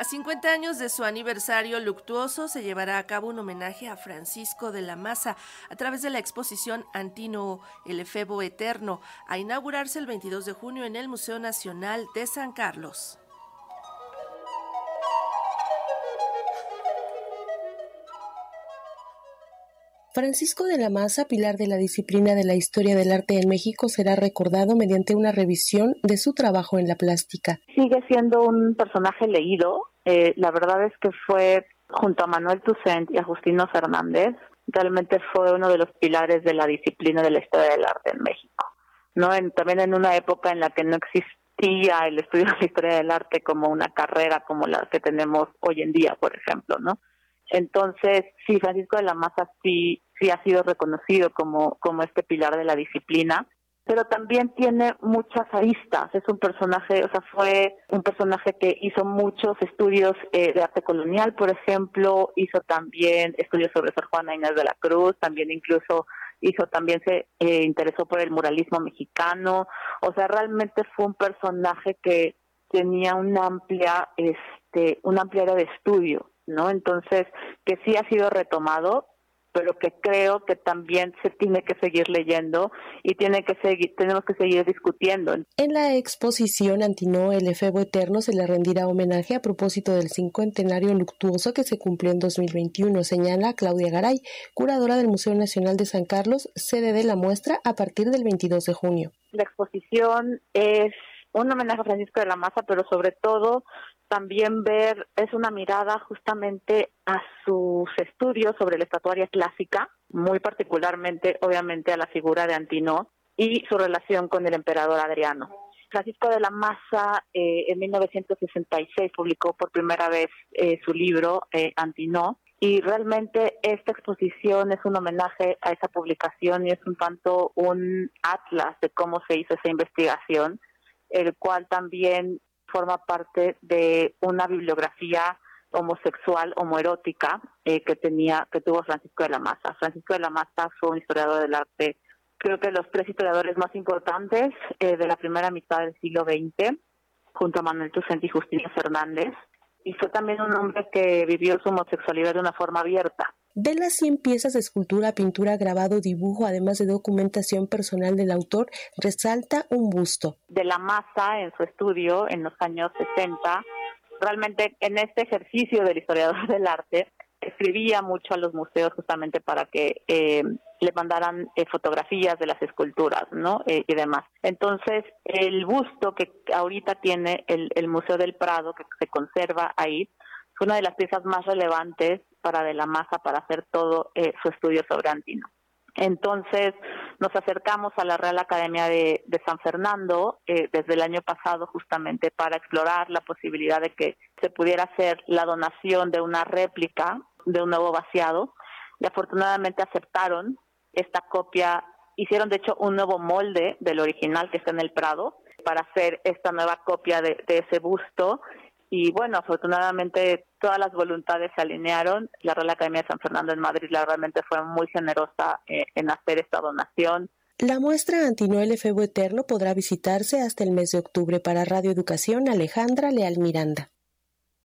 A 50 años de su aniversario luctuoso se llevará a cabo un homenaje a Francisco de la Maza a través de la exposición Antino, el efebo eterno, a inaugurarse el 22 de junio en el Museo Nacional de San Carlos. Francisco de la Maza, pilar de la disciplina de la historia del arte en México, será recordado mediante una revisión de su trabajo en la plástica. Sigue siendo un personaje leído. Eh, la verdad es que fue, junto a Manuel Toussaint y a Justino Fernández, realmente fue uno de los pilares de la disciplina de la historia del arte en México. ¿no? también en una época en la que no existía el estudio de la historia del arte como una carrera como la que tenemos hoy en día, por ejemplo, ¿no? Entonces, sí, Francisco de la Maza sí, sí ha sido reconocido como, como este pilar de la disciplina, pero también tiene muchas aristas. Es un personaje, o sea, fue un personaje que hizo muchos estudios eh, de arte colonial, por ejemplo, hizo también estudios sobre Sor Juana Inés de la Cruz, también incluso hizo, también se eh, interesó por el muralismo mexicano. O sea, realmente fue un personaje que tenía una amplia, este, una amplia área de estudio ¿no? Entonces, que sí ha sido retomado, pero que creo que también se tiene que seguir leyendo y tiene que seguir, tenemos que seguir discutiendo. En la exposición Antino el Efebo Eterno se le rendirá homenaje a propósito del cincuentenario luctuoso que se cumplió en 2021, señala Claudia Garay, curadora del Museo Nacional de San Carlos, sede de la muestra a partir del 22 de junio. La exposición es un homenaje a Francisco de la Maza, pero sobre todo también ver, es una mirada justamente a sus estudios sobre la estatuaria clásica, muy particularmente, obviamente, a la figura de Antino y su relación con el emperador Adriano. Francisco de la Maza eh, en 1966 publicó por primera vez eh, su libro eh, Antino y realmente esta exposición es un homenaje a esa publicación y es un tanto un atlas de cómo se hizo esa investigación, el cual también forma parte de una bibliografía homosexual, homoerótica eh, que tenía, que tuvo Francisco de la Maza. Francisco de la Maza fue un historiador del arte, creo que los tres historiadores más importantes eh, de la primera mitad del siglo XX, junto a Manuel Tucent y Justino Fernández, y fue también un hombre que vivió su homosexualidad de una forma abierta. De las 100 piezas de escultura, pintura, grabado, dibujo, además de documentación personal del autor, resalta un busto. De la masa en su estudio en los años 60, realmente en este ejercicio del historiador del arte, escribía mucho a los museos justamente para que eh, le mandaran eh, fotografías de las esculturas, ¿no? Eh, y demás. Entonces, el busto que ahorita tiene el, el Museo del Prado, que se conserva ahí, fue una de las piezas más relevantes para de la masa para hacer todo eh, su estudio sobre Antino. Entonces nos acercamos a la Real Academia de, San Fernando eh, desde el año pasado justamente para explorar la posibilidad de que se pudiera hacer la donación de una réplica de un nuevo vaciado. Y afortunadamente aceptaron esta copia, hicieron de hecho un nuevo molde del original que está en el Prado para hacer esta nueva copia de ese busto y bueno, afortunadamente todas las voluntades se alinearon. La Real Academia de San Fernando en Madrid la realmente fue muy generosa eh, en hacer esta donación. La muestra Antinoel Efebo Eterno podrá visitarse hasta el mes de octubre para Radio Educación Alejandra Leal Miranda.